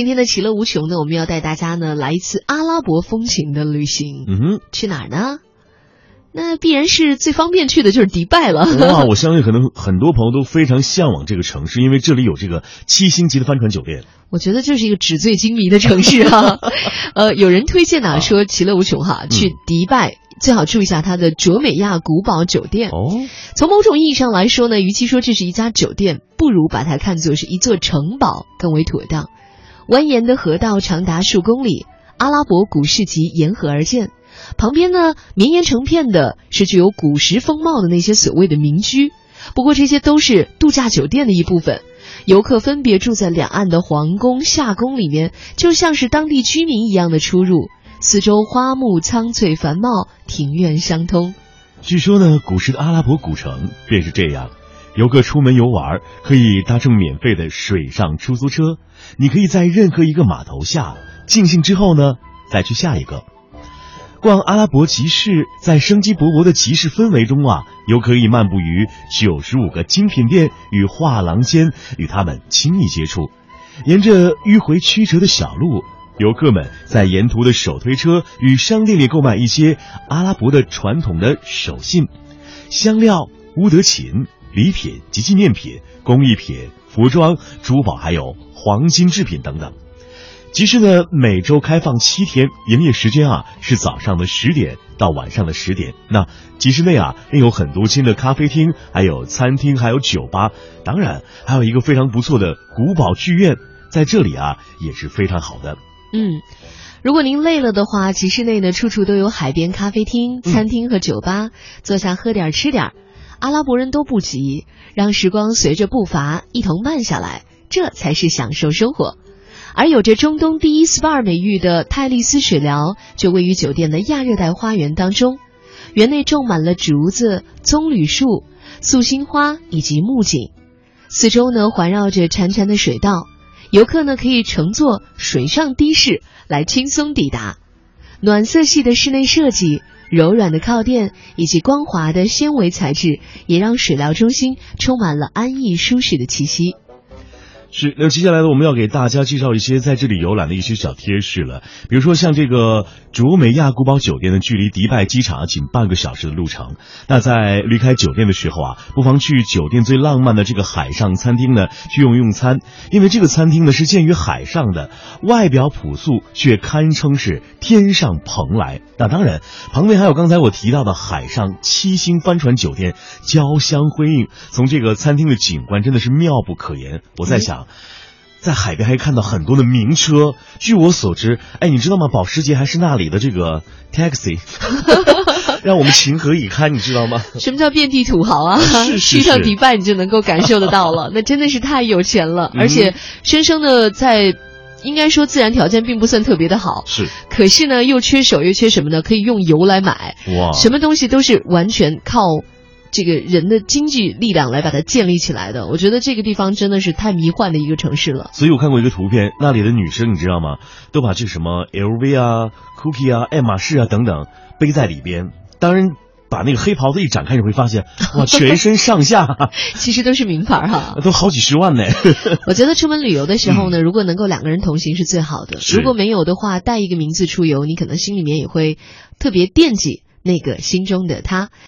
今天的其乐无穷呢，我们要带大家呢来一次阿拉伯风情的旅行。嗯哼，去哪儿呢？那必然是最方便去的就是迪拜了。哇，我相信可能很多朋友都非常向往这个城市，因为这里有这个七星级的帆船酒店。我觉得这是一个纸醉金迷的城市哈。呃，有人推荐呢，说其乐无穷哈，去迪拜最好住一下它的卓美亚古堡酒店。哦，从某种意义上来说呢，与其说这是一家酒店，不如把它看作是一座城堡更为妥当。蜿蜒的河道长达数公里，阿拉伯古市集沿河而建。旁边呢，绵延成片的是具有古时风貌的那些所谓的民居，不过这些都是度假酒店的一部分。游客分别住在两岸的皇宫、夏宫里面，就像是当地居民一样的出入。四周花木苍翠繁茂，庭院相通。据说呢，古时的阿拉伯古城便是这样。游客出门游玩，可以搭乘免费的水上出租车，你可以在任何一个码头下尽兴之后呢，再去下一个。逛阿拉伯集市，在生机勃勃的集市氛围中啊，又可以漫步于九十五个精品店与画廊间，与他们亲密接触。沿着迂回曲折的小路，游客们在沿途的手推车与商店里购买一些阿拉伯的传统的手信、香料、乌德琴、礼品及纪念品、工艺品、服装、珠宝，还有黄金制品等等。集市呢，每周开放七天，营业时间啊是早上的十点到晚上的十点。那集市内啊，另有很多新的咖啡厅，还有餐厅，还有酒吧，当然还有一个非常不错的古堡剧院，在这里啊也是非常好的。嗯，如果您累了的话，集市内呢处处都有海边咖啡厅、餐厅和酒吧，坐下喝点吃点。阿拉伯人都不急，让时光随着步伐一同慢下来，这才是享受生活。而有着中东第一 SPA 美誉的泰利斯水疗，就位于酒店的亚热带花园当中。园内种满了竹子、棕榈树、素心花以及木槿，四周呢环绕着潺潺的水道，游客呢可以乘坐水上的士来轻松抵达。暖色系的室内设计、柔软的靠垫以及光滑的纤维材质，也让水疗中心充满了安逸舒适的气息。是，那接下来呢，我们要给大家介绍一些在这里游览的一些小贴士了。比如说，像这个卓美亚古堡酒店呢，距离迪拜机场仅半个小时的路程。那在离开酒店的时候啊，不妨去酒店最浪漫的这个海上餐厅呢去用用餐，因为这个餐厅呢是建于海上的，外表朴素却堪称是天上蓬莱。那当然，旁边还有刚才我提到的海上七星帆船酒店，交相辉映。从这个餐厅的景观真的是妙不可言。我在想。在海边还看到很多的名车。据我所知，哎，你知道吗？保时捷还是那里的这个 taxi，让我们情何以堪，你知道吗？什么叫遍地土豪啊？去上迪拜你就能够感受得到了，那真的是太有钱了。而且，生生的在，应该说自然条件并不算特别的好，是。可是呢，又缺手又缺什么呢？可以用油来买，哇，什么东西都是完全靠。这个人的经济力量来把它建立起来的，我觉得这个地方真的是太迷幻的一个城市了。所以我看过一个图片，那里的女生你知道吗？都把这什么 LV 啊、Cookie 啊、爱马仕啊等等背在里边。当然，把那个黑袍子一展开，你会发现，哇，全身上下 其实都是名牌哈，都好几十万呢。我觉得出门旅游的时候呢，如果能够两个人同行是最好的。如果没有的话，带一个名字出游，你可能心里面也会特别惦记那个心中的他。